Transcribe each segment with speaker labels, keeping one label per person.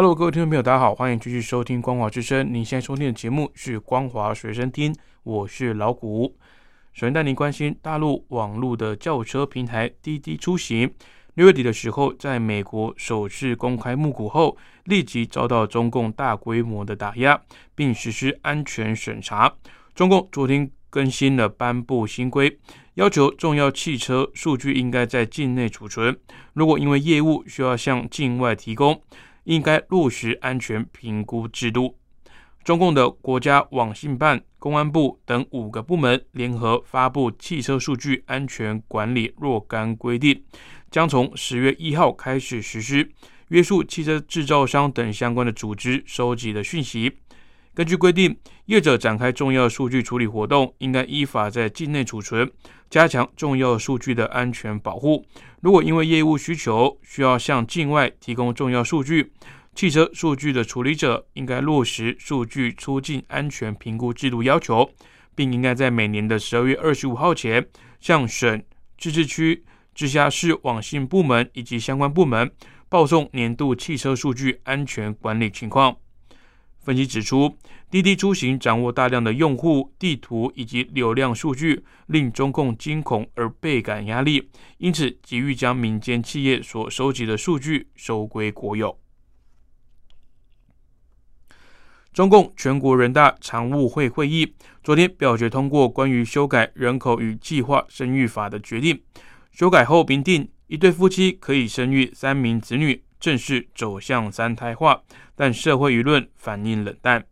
Speaker 1: Hello，各位听众朋友，大家好，欢迎继续收听《光华之声》。您现在收听的节目是《光华随身听》，我是老谷。首先带您关心大陆网络的轿车平台滴滴出行，六月底的时候，在美国首次公开募股后，立即遭到中共大规模的打压，并实施安全审查。中共昨天更新了颁布新规，要求重要汽车数据应该在境内储存，如果因为业务需要向境外提供，应该落实安全评估制度。中共的国家网信办、公安部等五个部门联合发布《汽车数据安全管理若干规定》，将从十月一号开始实施，约束汽车制造商等相关的组织收集的讯息。根据规定，业者展开重要数据处理活动，应该依法在境内储存，加强重要数据的安全保护。如果因为业务需求需要向境外提供重要数据，汽车数据的处理者应该落实数据出境安全评估制度要求，并应该在每年的十二月二十五号前向省、自治区、直辖市网信部门以及相关部门报送年度汽车数据安全管理情况。分析指出，滴滴出行掌握大量的用户地图以及流量数据，令中共惊恐而倍感压力，因此急于将民间企业所收集的数据收归国有。中共全国人大常务会会议昨天表决通过关于修改人口与计划生育法的决定。修改后明定，一对夫妻可以生育三名子女，正式走向三胎化。但社会舆论反应冷淡。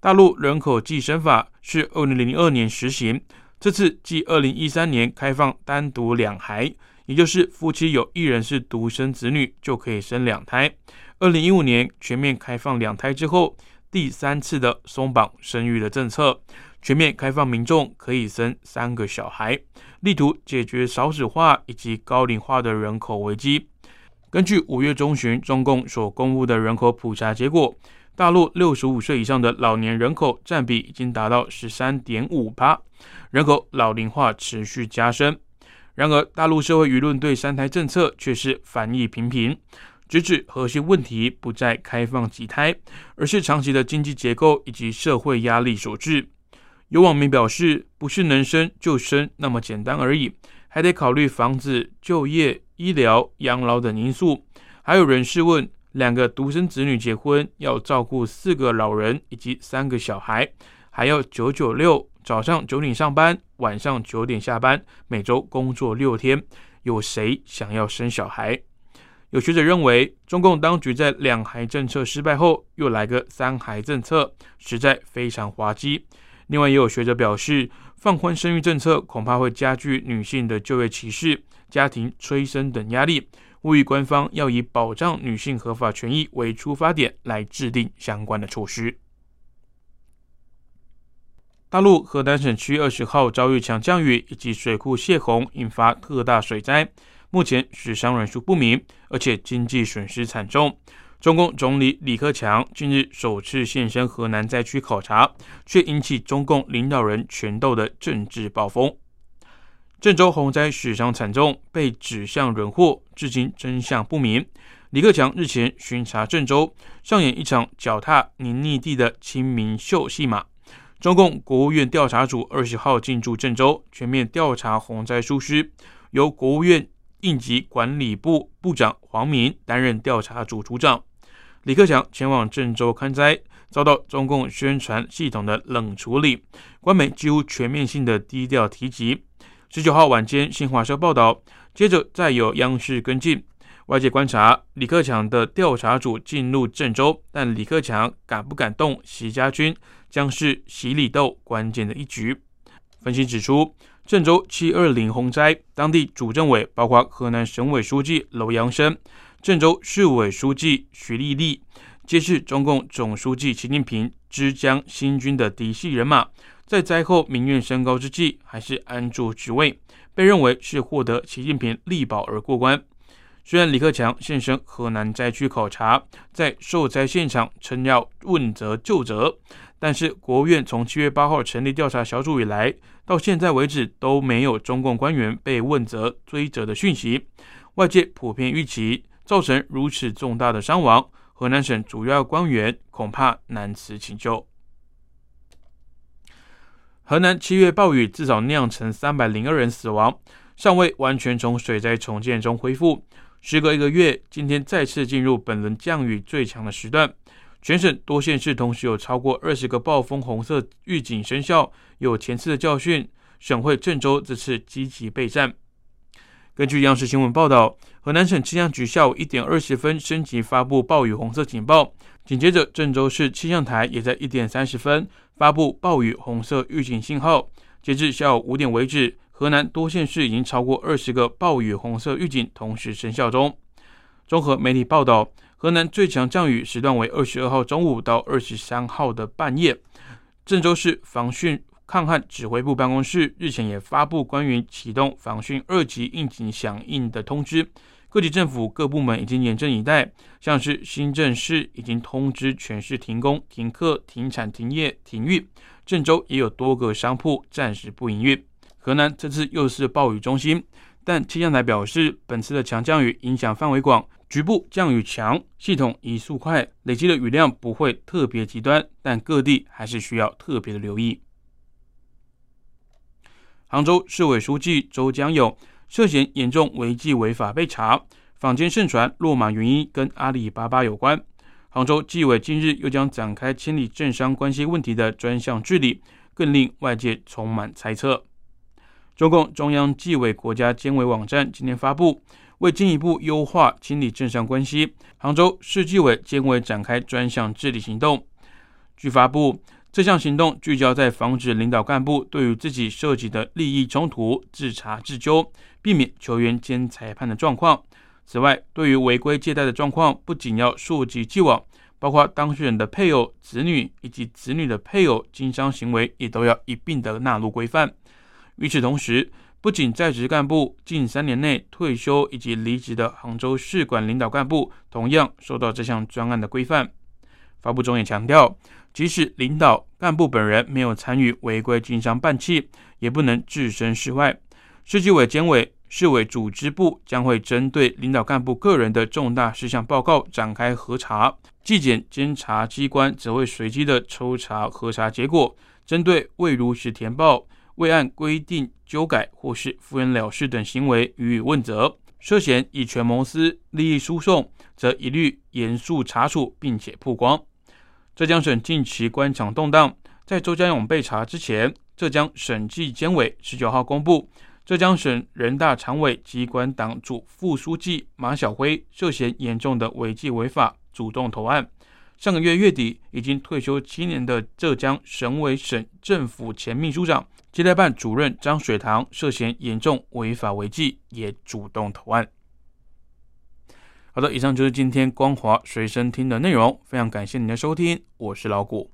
Speaker 1: 大陆人口计生法是二零零二年实行，这次继二零一三年开放单独两孩，也就是夫妻有一人是独生子女就可以生两胎。二零一五年全面开放两胎之后。第三次的松绑生育的政策，全面开放民众可以生三个小孩，力图解决少子化以及高龄化的人口危机。根据五月中旬中共所公布的人口普查结果，大陆六十五岁以上的老年人口占比已经达到十三点五八，人口老龄化持续加深。然而，大陆社会舆论对三胎政策却是反应频频。直指核心问题不在开放几胎，而是长期的经济结构以及社会压力所致。有网民表示，不是能生就生那么简单而已，还得考虑房子、就业、医疗、养老等因素。还有人试问，两个独生子女结婚要照顾四个老人以及三个小孩，还要九九六，早上九点上班，晚上九点下班，每周工作六天，有谁想要生小孩？有学者认为，中共当局在两孩政策失败后，又来个三孩政策，实在非常滑稽。另外，也有学者表示，放宽生育政策恐怕会加剧女性的就业歧视、家庭催生等压力，呼吁官方要以保障女性合法权益为出发点来制定相关的措施。大陆河南省区二十号遭遇强降雨以及水库泄洪，引发特大水灾。目前死伤人数不明，而且经济损失惨重。中共总理李克强近日首次现身河南灾区考察，却引起中共领导人权斗的政治暴风。郑州洪灾死伤惨重，被指向人祸，至今真相不明。李克强日前巡查郑州，上演一场脚踏泥泞地的清明秀戏码。中共国务院调查组二十号进驻郑州，全面调查洪灾疏失，由国务院。应急管理部部长黄明担任调查组组长。李克强前往郑州看灾，遭到中共宣传系统的冷处理，官媒几乎全面性的低调提及。十九号晚间，新华社报道，接着再有央视跟进。外界观察，李克强的调查组进入郑州，但李克强敢不敢动习家军，将是洗礼斗关键的一局。分析指出。郑州七二零洪灾，当地主政委包括河南省委书记楼阳生、郑州市委书记徐立立，皆是中共总书记习近平之江新军的嫡系人马，在灾后民怨升高之际，还是安住职位，被认为是获得习近平力保而过关。虽然李克强现身河南灾区考察，在受灾现场称要问责就责，但是国务院从七月八号成立调查小组以来，到现在为止都没有中共官员被问责追责的讯息。外界普遍预期，造成如此重大的伤亡，河南省主要官员恐怕难辞其咎。河南七月暴雨至少酿成三百零二人死亡，尚未完全从水灾重建中恢复。时隔一个月，今天再次进入本轮降雨最强的时段，全省多县市同时有超过二十个暴风红色预警生效。有前次的教训，省会郑州这次积极备战。根据央视新闻报道，河南省气象局下午一点二十分升级发布暴雨红色警报，紧接着郑州市气象台也在一点三十分发布暴雨红色预警信号。截至下午五点为止。河南多县市已经超过二十个暴雨红色预警同时生效中。综合媒体报道，河南最强降雨时段为二十二号中午到二十三号的半夜。郑州市防汛抗旱指挥部办公室日前也发布关于启动防汛二级应急响应的通知，各级政府各部门已经严阵以待，像是新郑市已经通知全市停工、停课、停产、停业、停运。郑州也有多个商铺暂时不营运。河南这次又是暴雨中心，但气象台表示，本次的强降雨影响范围广，局部降雨强，系统移速快，累积的雨量不会特别极端，但各地还是需要特别的留意。杭州市委书记周江勇涉嫌严重违纪违法被查，坊间盛传落马原因跟阿里巴巴有关。杭州纪委近日又将展开清理政商关系问题的专项治理，更令外界充满猜测。中共中央纪委国家监委网站今天发布，为进一步优化清理政商关系，杭州市纪委监委展开专项治理行动。据发布，这项行动聚焦在防止领导干部对于自己涉及的利益冲突自查自纠，避免球员兼裁判的状况。此外，对于违规借贷的状况，不仅要溯及既往，包括当事人的配偶、子女以及子女的配偶经商行为，也都要一并的纳入规范。与此同时，不仅在职干部近三年内退休以及离职的杭州市管领导干部，同样受到这项专案的规范。发布中也强调，即使领导干部本人没有参与违规经商办企，也不能置身事外。市纪委监委、市委组织部将会针对领导干部个人的重大事项报告展开核查，纪检监察机关则会随机的抽查核查结果，针对未如实填报。未按规定纠改或是敷衍了事等行为予以问责，涉嫌以权谋私、利益输送，则一律严肃查处并且曝光。浙江省近期官场动荡，在周家勇被查之前，浙江省纪监委十九号公布，浙江省人大常委机关党组副书记马晓辉涉嫌严重的违纪违法，主动投案。上个月月底，已经退休七年的浙江省委省政府前秘书长、接待办主任张水堂涉嫌严重违法违纪，也主动投案。好的，以上就是今天光华随身听的内容，非常感谢您的收听，我是老谷。